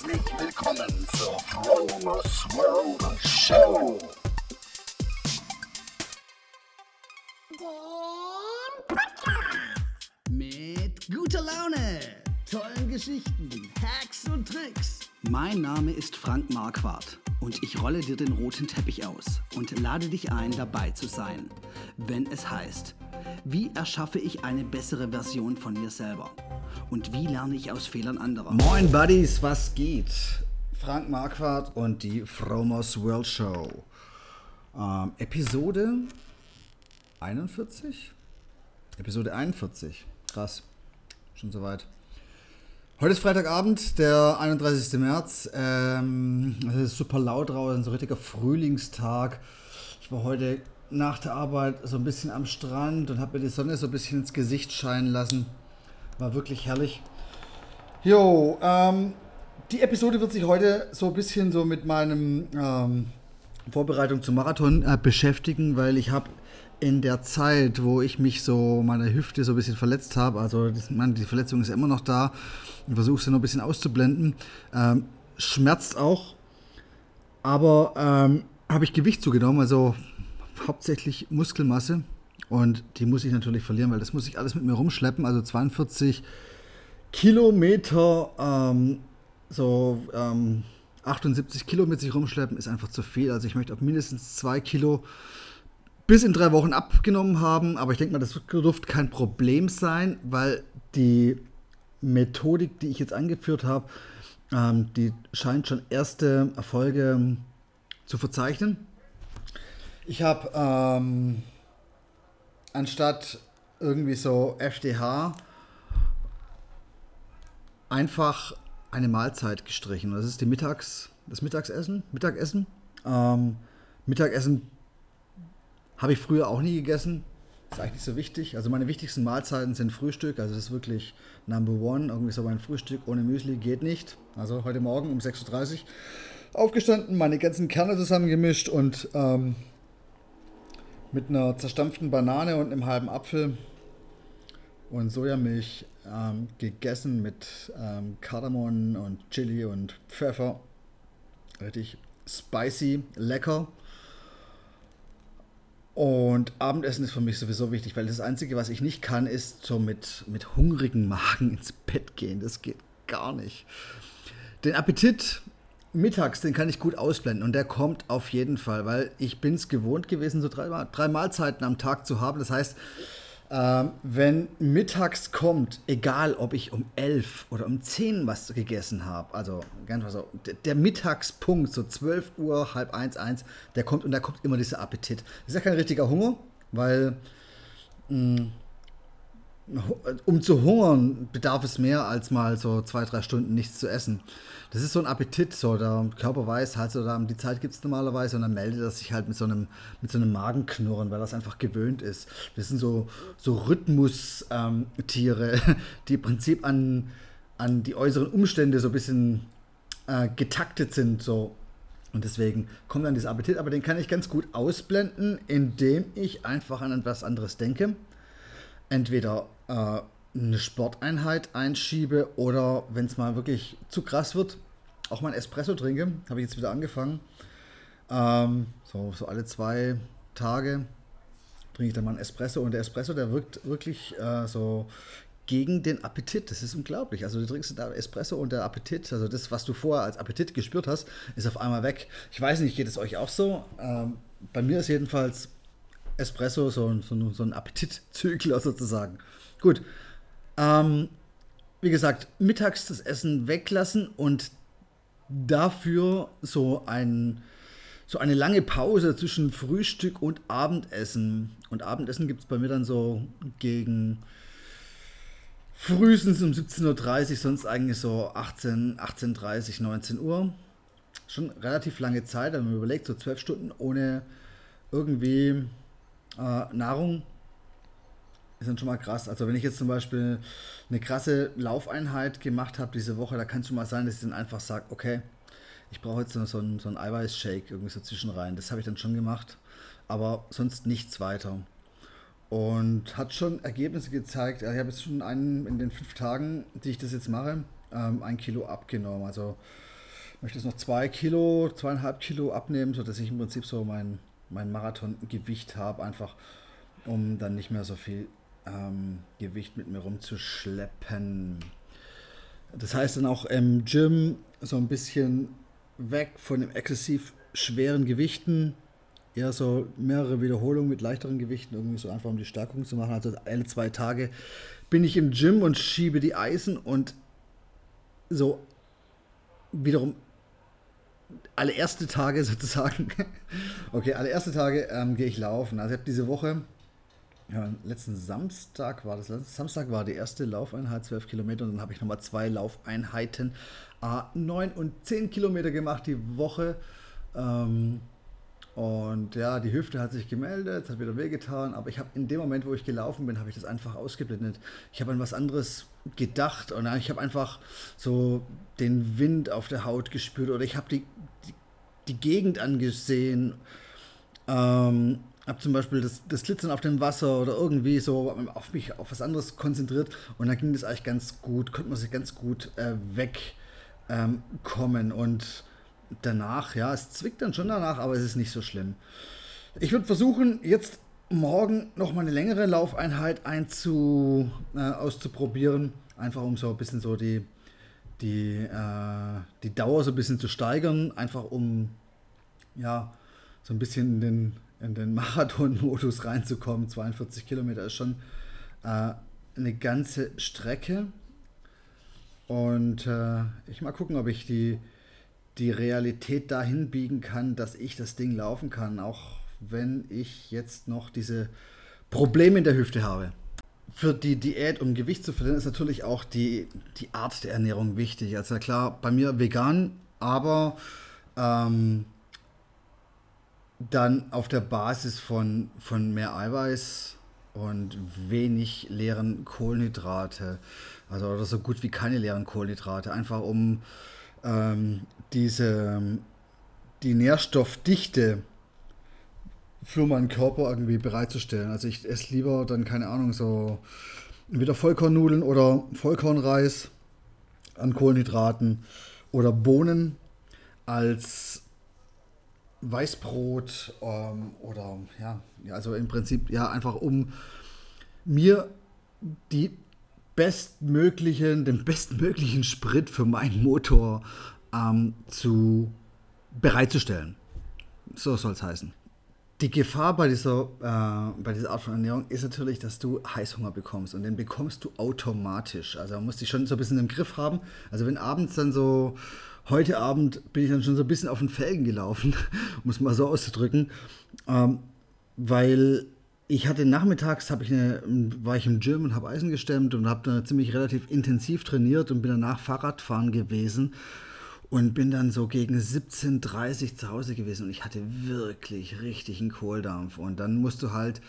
Herzlich willkommen zur Fromers World Show. Mit guter Laune, tollen Geschichten, Hacks und Tricks. Mein Name ist Frank Marquardt und ich rolle dir den roten Teppich aus und lade dich ein, dabei zu sein, wenn es heißt, wie erschaffe ich eine bessere Version von mir selber und wie lerne ich aus Fehlern anderer. Moin Buddies, was geht? Frank Marquardt und die Fromos World Show. Ähm, Episode 41? Episode 41. Krass. Schon soweit. Heute ist Freitagabend, der 31. März. Ähm, es ist super laut draußen, so richtiger Frühlingstag. Ich war heute nach der Arbeit so ein bisschen am Strand und habe mir die Sonne so ein bisschen ins Gesicht scheinen lassen. War wirklich herrlich. Jo, ähm, die Episode wird sich heute so ein bisschen so mit meinem ähm, Vorbereitung zum Marathon äh, beschäftigen, weil ich habe in der Zeit, wo ich mich so meine Hüfte so ein bisschen verletzt habe, also das, man, die Verletzung ist immer noch da und versuche sie noch ein bisschen auszublenden, ähm, schmerzt auch, aber ähm, habe ich Gewicht zugenommen, also hauptsächlich Muskelmasse und die muss ich natürlich verlieren, weil das muss ich alles mit mir rumschleppen, also 42 Kilometer, ähm, so 78 Kilo mit sich rumschleppen ist einfach zu viel, also ich möchte auf mindestens zwei Kilo bis in drei Wochen abgenommen haben. Aber ich denke mal, das dürfte kein Problem sein, weil die Methodik, die ich jetzt angeführt habe, ähm, die scheint schon erste Erfolge ähm, zu verzeichnen. Ich habe ähm, anstatt irgendwie so FDH einfach eine Mahlzeit gestrichen. Das ist die Mittags, das Mittagsessen. Mittagessen. Ähm, Mittagessen habe ich früher auch nie gegessen. Ist eigentlich nicht so wichtig. Also meine wichtigsten Mahlzeiten sind Frühstück. Also das ist wirklich Number One. Irgendwie so mein Frühstück ohne Müsli geht nicht. Also heute Morgen um 6.30 Uhr aufgestanden, meine ganzen Kerne zusammengemischt und ähm, mit einer zerstampften Banane und einem halben Apfel und Sojamilch ähm, gegessen mit ähm, Kardamom und Chili und Pfeffer. Richtig spicy, lecker. Und Abendessen ist für mich sowieso wichtig, weil das Einzige, was ich nicht kann, ist so mit, mit hungrigen Magen ins Bett gehen. Das geht gar nicht. Den Appetit mittags, den kann ich gut ausblenden und der kommt auf jeden Fall, weil ich bin es gewohnt gewesen, so drei, drei Mahlzeiten am Tag zu haben. Das heißt, ähm, wenn mittags kommt, egal ob ich um 11 oder um 10 was gegessen habe, also ganz so, der, der, Mittagspunkt, so 12 Uhr, halb eins, eins, der kommt und da kommt immer dieser Appetit. Das ist ja kein richtiger Hunger, weil mh, um zu hungern bedarf es mehr als mal so zwei, drei Stunden nichts zu essen. Das ist so ein Appetit, so der Körper weiß halt so, die Zeit gibt es normalerweise und dann meldet er sich halt mit so einem, mit so einem Magenknurren, weil das einfach gewöhnt ist. Das sind so, so Rhythmustiere, ähm, die im Prinzip an, an die äußeren Umstände so ein bisschen äh, getaktet sind, so. Und deswegen kommt dann dieser Appetit, aber den kann ich ganz gut ausblenden, indem ich einfach an etwas anderes denke. Entweder äh, eine Sporteinheit einschiebe oder wenn es mal wirklich zu krass wird, auch mal ein Espresso trinke. Habe ich jetzt wieder angefangen. Ähm, so, so alle zwei Tage trinke ich dann mal einen Espresso und der Espresso, der wirkt wirklich äh, so gegen den Appetit. Das ist unglaublich. Also du trinkst da Espresso und der Appetit, also das, was du vorher als Appetit gespürt hast, ist auf einmal weg. Ich weiß nicht, geht es euch auch so? Ähm, bei mir ist jedenfalls Espresso so, so, so ein Appetitzügler sozusagen. Gut, ähm, wie gesagt, mittags das Essen weglassen und dafür so, ein, so eine lange Pause zwischen Frühstück und Abendessen. Und Abendessen gibt es bei mir dann so gegen frühestens um 17.30 Uhr, sonst eigentlich so 18, 18.30 19 Uhr. Schon relativ lange Zeit, wenn man überlegt, so zwölf Stunden ohne irgendwie äh, Nahrung ist dann schon mal krass. Also wenn ich jetzt zum Beispiel eine krasse Laufeinheit gemacht habe diese Woche, da kann es schon mal sein, dass ich dann einfach sage, okay, ich brauche jetzt so, einen, so einen Eiweißshake irgendwie so zwischen rein. Das habe ich dann schon gemacht, aber sonst nichts weiter. Und hat schon Ergebnisse gezeigt. Also ich habe jetzt schon einen in den fünf Tagen, die ich das jetzt mache, ähm, ein Kilo abgenommen. Also möchte jetzt noch zwei Kilo, zweieinhalb Kilo abnehmen, sodass ich im Prinzip so mein, mein Marathongewicht habe, einfach um dann nicht mehr so viel ähm, Gewicht mit mir rumzuschleppen. Das heißt dann auch im Gym so ein bisschen weg von den exzessiv schweren Gewichten, eher so mehrere Wiederholungen mit leichteren Gewichten, irgendwie so einfach um die Stärkung zu machen. Also alle zwei Tage bin ich im Gym und schiebe die Eisen und so wiederum alle erste Tage sozusagen, okay, alle erste Tage ähm, gehe ich laufen. Also ich habe diese Woche, ja, letzten Samstag war das, Samstag war die erste Laufeinheit, 12 Kilometer, und dann habe ich nochmal zwei Laufeinheiten, äh, 9 und 10 Kilometer gemacht die Woche. Ähm, und ja, die Hüfte hat sich gemeldet, es hat wieder wehgetan, aber ich habe in dem Moment, wo ich gelaufen bin, habe ich das einfach ausgeblendet. Ich habe an was anderes gedacht und ich habe einfach so den Wind auf der Haut gespürt oder ich habe die, die, die, Gegend angesehen, ähm, habe zum Beispiel das, das Glitzern auf dem Wasser oder irgendwie so auf mich, auf was anderes konzentriert und dann ging das eigentlich ganz gut, konnte man sich ganz gut äh, wegkommen ähm, und danach, ja, es zwickt dann schon danach, aber es ist nicht so schlimm. Ich würde versuchen, jetzt morgen noch mal eine längere Laufeinheit einzu, äh, auszuprobieren, einfach um so ein bisschen so die, die, äh, die Dauer so ein bisschen zu steigern, einfach um ja, so ein bisschen in den, in den Marathon-Modus reinzukommen. 42 Kilometer ist schon äh, eine ganze Strecke. Und äh, ich mal gucken, ob ich die, die Realität dahin biegen kann, dass ich das Ding laufen kann, auch wenn ich jetzt noch diese Probleme in der Hüfte habe. Für die Diät, um Gewicht zu verlieren, ist natürlich auch die, die Art der Ernährung wichtig. Also klar, bei mir vegan, aber ähm, dann auf der Basis von, von mehr Eiweiß und wenig leeren Kohlenhydrate. Also oder so gut wie keine leeren Kohlenhydrate. Einfach um ähm, diese, die Nährstoffdichte für meinen Körper irgendwie bereitzustellen. Also ich esse lieber dann, keine Ahnung, so entweder Vollkornnudeln oder Vollkornreis an Kohlenhydraten oder Bohnen als Weißbrot ähm, oder ja, also im Prinzip ja einfach um mir die bestmöglichen, den bestmöglichen Sprit für meinen Motor ähm, zu bereitzustellen. So soll es heißen. Die Gefahr bei dieser, äh, bei dieser Art von Ernährung ist natürlich, dass du Heißhunger bekommst und den bekommst du automatisch. Also man muss dich schon so ein bisschen im Griff haben. Also wenn abends dann so, heute Abend bin ich dann schon so ein bisschen auf den Felgen gelaufen, um es mal so auszudrücken, ähm, weil ich hatte nachmittags ich eine, war ich im Gym und habe Eisen gestemmt und habe dann ziemlich relativ intensiv trainiert und bin danach Fahrradfahren gewesen und bin dann so gegen 17.30 Uhr zu Hause gewesen und ich hatte wirklich richtig einen Kohldampf. Und dann musst du halt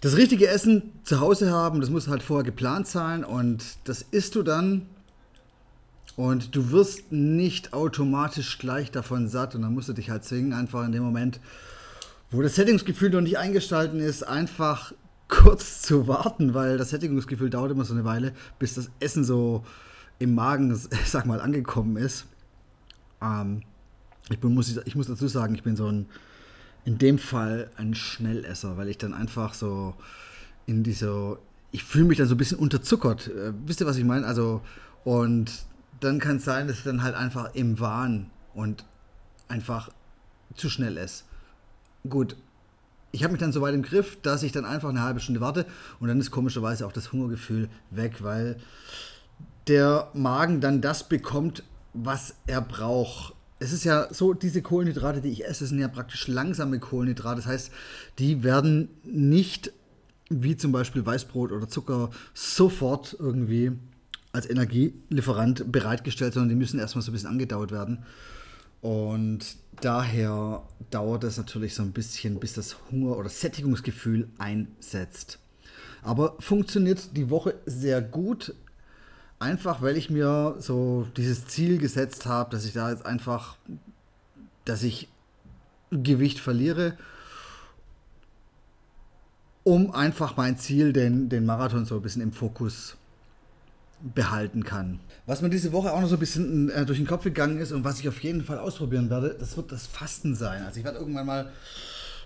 das richtige Essen zu Hause haben, das muss halt vorher geplant sein und das isst du dann und du wirst nicht automatisch gleich davon satt und dann musst du dich halt zwingen, einfach in dem Moment wo das Sättigungsgefühl noch nicht eingestalten ist, einfach kurz zu warten, weil das Sättigungsgefühl dauert immer so eine Weile, bis das Essen so im Magen, sag mal, angekommen ist. Ähm, ich, bin, muss, ich muss dazu sagen, ich bin so ein, in dem Fall ein Schnellesser, weil ich dann einfach so in dieser, ich fühle mich dann so ein bisschen unterzuckert. Äh, wisst ihr, was ich meine? Also, und dann kann es sein, dass ich dann halt einfach im Wahn und einfach zu schnell esse gut, ich habe mich dann so weit im Griff, dass ich dann einfach eine halbe Stunde warte und dann ist komischerweise auch das Hungergefühl weg, weil der Magen dann das bekommt, was er braucht. Es ist ja so, diese Kohlenhydrate, die ich esse, sind ja praktisch langsame Kohlenhydrate. Das heißt, die werden nicht wie zum Beispiel Weißbrot oder Zucker sofort irgendwie als Energielieferant bereitgestellt, sondern die müssen erstmal so ein bisschen angedauert werden. Und daher dauert es natürlich so ein bisschen, bis das Hunger- oder Sättigungsgefühl einsetzt. Aber funktioniert die Woche sehr gut, einfach weil ich mir so dieses Ziel gesetzt habe, dass ich da jetzt einfach, dass ich Gewicht verliere, um einfach mein Ziel, den, den Marathon so ein bisschen im Fokus behalten kann. Was mir diese Woche auch noch so ein bisschen äh, durch den Kopf gegangen ist und was ich auf jeden Fall ausprobieren werde, das wird das Fasten sein. Also ich werde irgendwann mal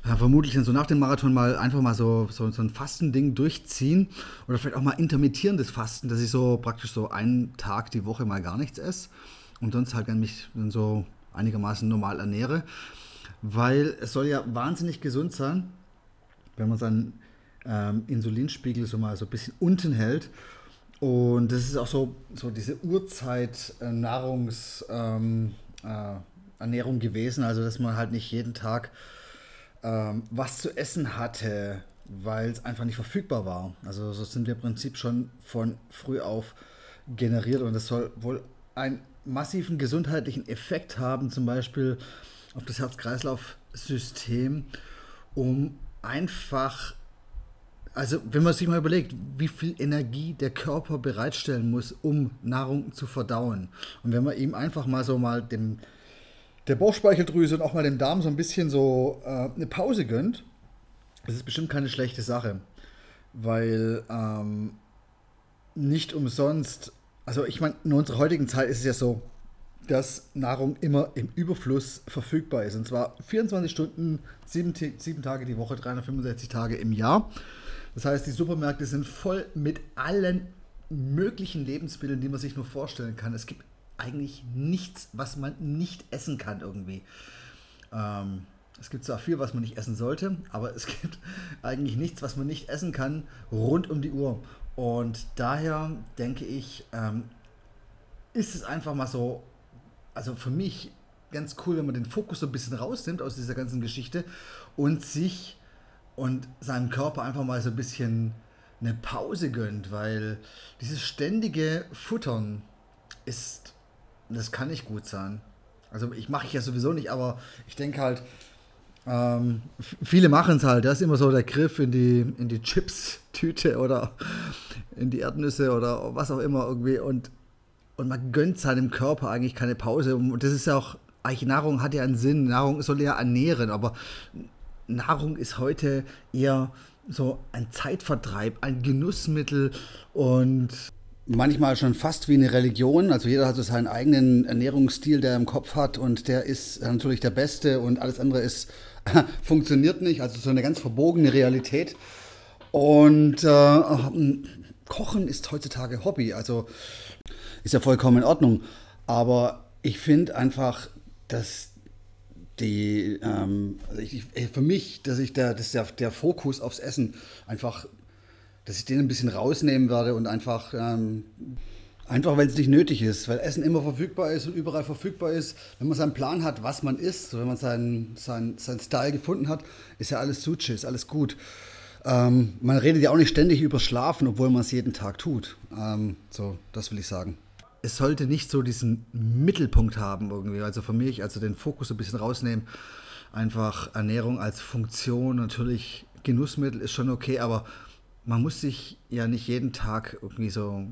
ja, vermutlich dann so nach dem Marathon mal einfach mal so, so, so ein Fastending durchziehen oder vielleicht auch mal intermittierendes Fasten, dass ich so praktisch so einen Tag die Woche mal gar nichts esse und sonst halt dann mich dann so einigermaßen normal ernähre, weil es soll ja wahnsinnig gesund sein, wenn man seinen ähm, Insulinspiegel so mal so ein bisschen unten hält und das ist auch so, so diese Urzeit-Nahrungsernährung äh, ähm, äh, gewesen, also dass man halt nicht jeden Tag ähm, was zu essen hatte, weil es einfach nicht verfügbar war. Also so sind wir im Prinzip schon von früh auf generiert und das soll wohl einen massiven gesundheitlichen Effekt haben, zum Beispiel auf das Herz-Kreislauf-System, um einfach also, wenn man sich mal überlegt, wie viel Energie der Körper bereitstellen muss, um Nahrung zu verdauen. Und wenn man ihm einfach mal so mal dem, der Bauchspeicheldrüse und auch mal dem Darm so ein bisschen so äh, eine Pause gönnt, das ist bestimmt keine schlechte Sache. Weil ähm, nicht umsonst, also ich meine, in unserer heutigen Zeit ist es ja so, dass Nahrung immer im Überfluss verfügbar ist. Und zwar 24 Stunden, 7, 7 Tage die Woche, 365 Tage im Jahr. Das heißt, die Supermärkte sind voll mit allen möglichen Lebensmitteln, die man sich nur vorstellen kann. Es gibt eigentlich nichts, was man nicht essen kann irgendwie. Ähm, es gibt zwar viel, was man nicht essen sollte, aber es gibt eigentlich nichts, was man nicht essen kann, rund um die Uhr. Und daher denke ich, ähm, ist es einfach mal so, also für mich ganz cool, wenn man den Fokus so ein bisschen rausnimmt aus dieser ganzen Geschichte und sich und seinem Körper einfach mal so ein bisschen eine Pause gönnt, weil dieses ständige Futtern ist, das kann nicht gut sein. Also ich mache ich ja sowieso nicht, aber ich denke halt, ähm, viele machen es halt. Das ist immer so der Griff in die, in die Chips-Tüte oder in die Erdnüsse oder was auch immer irgendwie. Und, und man gönnt seinem Körper eigentlich keine Pause. Und das ist ja auch, eigentlich Nahrung hat ja einen Sinn. Nahrung soll ja ernähren, aber Nahrung ist heute eher so ein Zeitvertreib, ein Genussmittel und manchmal schon fast wie eine Religion. Also jeder hat so seinen eigenen Ernährungsstil, der er im Kopf hat und der ist natürlich der beste und alles andere ist funktioniert nicht. Also so eine ganz verbogene Realität. Und äh, Kochen ist heutzutage Hobby, also ist ja vollkommen in Ordnung. Aber ich finde einfach, dass die, ähm, also ich, für mich, dass ich der, dass der, der Fokus aufs Essen einfach, dass ich den ein bisschen rausnehmen werde und einfach, ähm, einfach weil es nicht nötig ist, weil Essen immer verfügbar ist und überall verfügbar ist. Wenn man seinen Plan hat, was man isst, wenn man seinen, seinen, seinen Style gefunden hat, ist ja alles Suche, ist alles gut. Ähm, man redet ja auch nicht ständig über Schlafen, obwohl man es jeden Tag tut. Ähm, so, das will ich sagen es sollte nicht so diesen Mittelpunkt haben irgendwie. Also für mich, also den Fokus ein bisschen rausnehmen. Einfach Ernährung als Funktion, natürlich Genussmittel ist schon okay, aber man muss sich ja nicht jeden Tag irgendwie so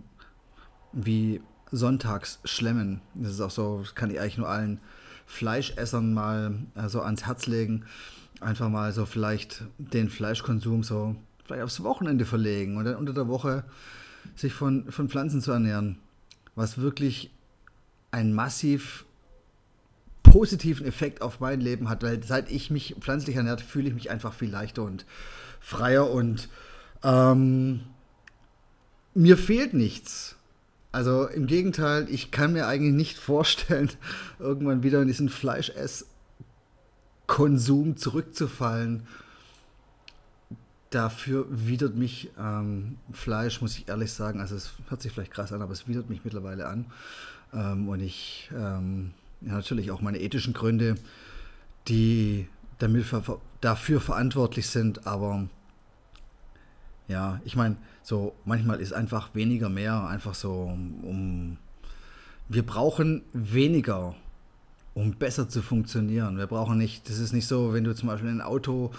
wie sonntags schlemmen. Das ist auch so, das kann ich eigentlich nur allen Fleischessern mal so ans Herz legen. Einfach mal so vielleicht den Fleischkonsum so vielleicht aufs Wochenende verlegen und dann unter der Woche sich von, von Pflanzen zu ernähren was wirklich einen massiv positiven Effekt auf mein Leben hat, weil seit ich mich pflanzlich ernährt, fühle ich mich einfach viel leichter und freier und ähm, mir fehlt nichts. Also im Gegenteil, ich kann mir eigentlich nicht vorstellen, irgendwann wieder in diesen Fleischesskonsum zurückzufallen dafür widert mich ähm, Fleisch, muss ich ehrlich sagen, also es hört sich vielleicht krass an, aber es widert mich mittlerweile an. Ähm, und ich, ähm, ja, natürlich auch meine ethischen Gründe, die damit dafür verantwortlich sind, aber ja, ich meine, so manchmal ist einfach weniger mehr, einfach so um. Wir brauchen weniger, um besser zu funktionieren. Wir brauchen nicht, das ist nicht so, wenn du zum Beispiel ein Auto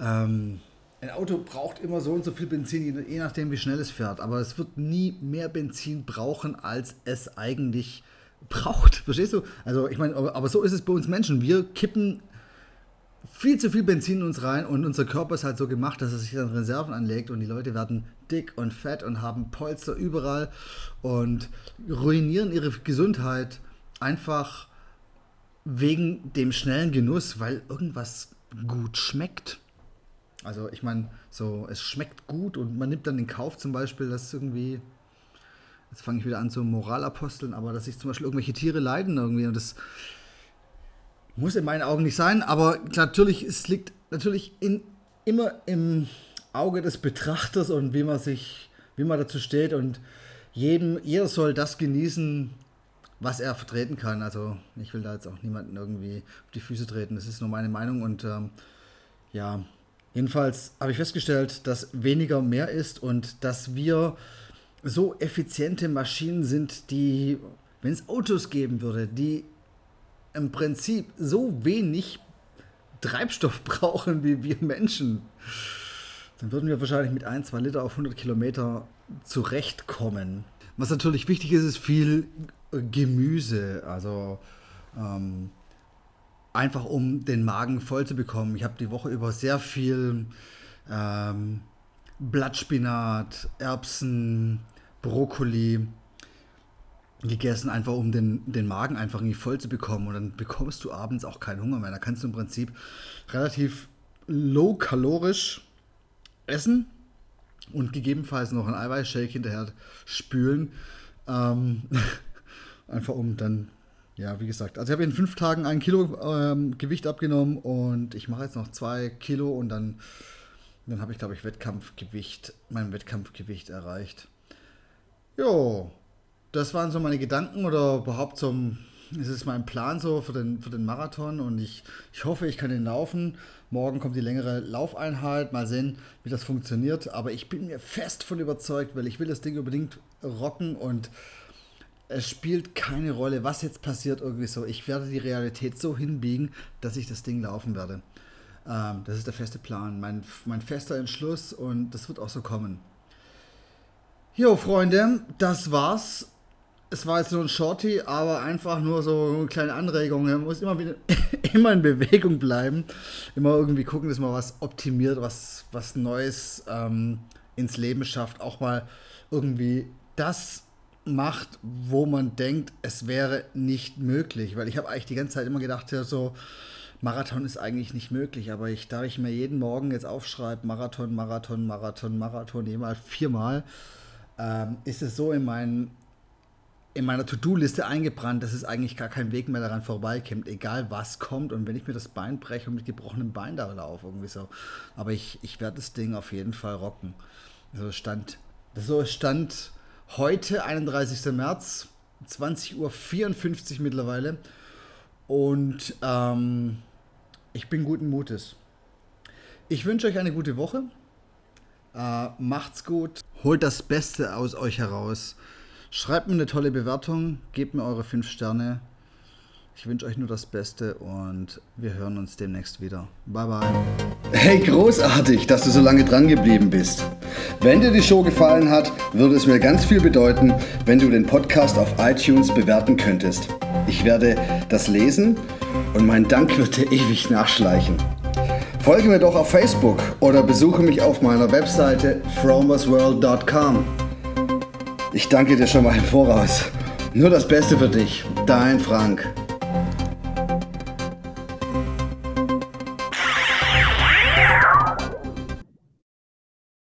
ähm, ein Auto braucht immer so und so viel Benzin, je nachdem, wie schnell es fährt. Aber es wird nie mehr Benzin brauchen, als es eigentlich braucht. Verstehst du? Also, ich meine, aber so ist es bei uns Menschen. Wir kippen viel zu viel Benzin in uns rein und unser Körper ist halt so gemacht, dass er sich dann Reserven anlegt und die Leute werden dick und fett und haben Polster überall und ruinieren ihre Gesundheit einfach wegen dem schnellen Genuss, weil irgendwas gut schmeckt. Also ich meine, so es schmeckt gut und man nimmt dann in Kauf zum Beispiel, dass irgendwie, jetzt fange ich wieder an zu Moralaposteln, aber dass sich zum Beispiel irgendwelche Tiere leiden irgendwie und das muss in meinen Augen nicht sein, aber natürlich, es liegt natürlich in, immer im Auge des Betrachters und wie man sich, wie man dazu steht und jedem, jeder soll das genießen, was er vertreten kann. Also ich will da jetzt auch niemanden irgendwie auf die Füße treten. Das ist nur meine Meinung und ähm, ja, jedenfalls habe ich festgestellt, dass weniger mehr ist und dass wir so effiziente Maschinen sind, die, wenn es Autos geben würde, die im Prinzip so wenig Treibstoff brauchen wie wir Menschen, dann würden wir wahrscheinlich mit 1, 2 Liter auf 100 Kilometer zurechtkommen. Was natürlich wichtig ist, ist viel Gemüse, also ähm, einfach um den Magen voll zu bekommen. Ich habe die Woche über sehr viel ähm, Blattspinat, Erbsen, Brokkoli, gegessen, einfach um den, den Magen einfach irgendwie voll zu bekommen. Und dann bekommst du abends auch keinen Hunger mehr. Da kannst du im Prinzip relativ low-kalorisch essen und gegebenenfalls noch einen Eiweißshake hinterher spülen. Ähm, einfach um dann, ja, wie gesagt, also ich habe in fünf Tagen ein Kilo ähm, Gewicht abgenommen und ich mache jetzt noch zwei Kilo und dann, dann habe ich, glaube ich, Wettkampfgewicht, mein Wettkampfgewicht erreicht. Jo, das waren so meine Gedanken oder überhaupt so, es ist mein Plan so für den, für den Marathon und ich, ich hoffe, ich kann den laufen. Morgen kommt die längere Laufeinheit, mal sehen, wie das funktioniert. Aber ich bin mir fest von überzeugt, weil ich will das Ding unbedingt rocken und es spielt keine Rolle, was jetzt passiert irgendwie so. Ich werde die Realität so hinbiegen, dass ich das Ding laufen werde. Ähm, das ist der feste Plan, mein, mein fester Entschluss und das wird auch so kommen. Jo, Freunde, das war's es war jetzt nur ein Shorty, aber einfach nur so eine kleine Anregung. Man muss immer wieder immer in Bewegung bleiben. Immer irgendwie gucken, dass man was optimiert, was, was Neues ähm, ins Leben schafft. Auch mal irgendwie das macht, wo man denkt, es wäre nicht möglich. Weil ich habe eigentlich die ganze Zeit immer gedacht, ja, so Marathon ist eigentlich nicht möglich. Aber ich, da ich mir jeden Morgen jetzt aufschreibe, Marathon, Marathon, Marathon, Marathon, jemals viermal, ähm, ist es so in meinen in meiner To-Do-Liste eingebrannt, dass es eigentlich gar kein Weg mehr daran vorbeikommt, egal was kommt. Und wenn ich mir das Bein breche und mit gebrochenem Bein da laufe, irgendwie so. Aber ich, ich werde das Ding auf jeden Fall rocken. So stand, so stand heute, 31. März, 20.54 Uhr mittlerweile. Und ähm, ich bin guten Mutes. Ich wünsche euch eine gute Woche. Äh, macht's gut. Holt das Beste aus euch heraus. Schreibt mir eine tolle Bewertung, gebt mir eure 5 Sterne. Ich wünsche euch nur das Beste und wir hören uns demnächst wieder. Bye bye. Hey, großartig, dass du so lange dran geblieben bist. Wenn dir die Show gefallen hat, würde es mir ganz viel bedeuten, wenn du den Podcast auf iTunes bewerten könntest. Ich werde das lesen und mein Dank wird dir ewig nachschleichen. Folge mir doch auf Facebook oder besuche mich auf meiner Webseite fromersworld.com. Ich danke dir schon mal im Voraus. Nur das Beste für dich. Dein Frank.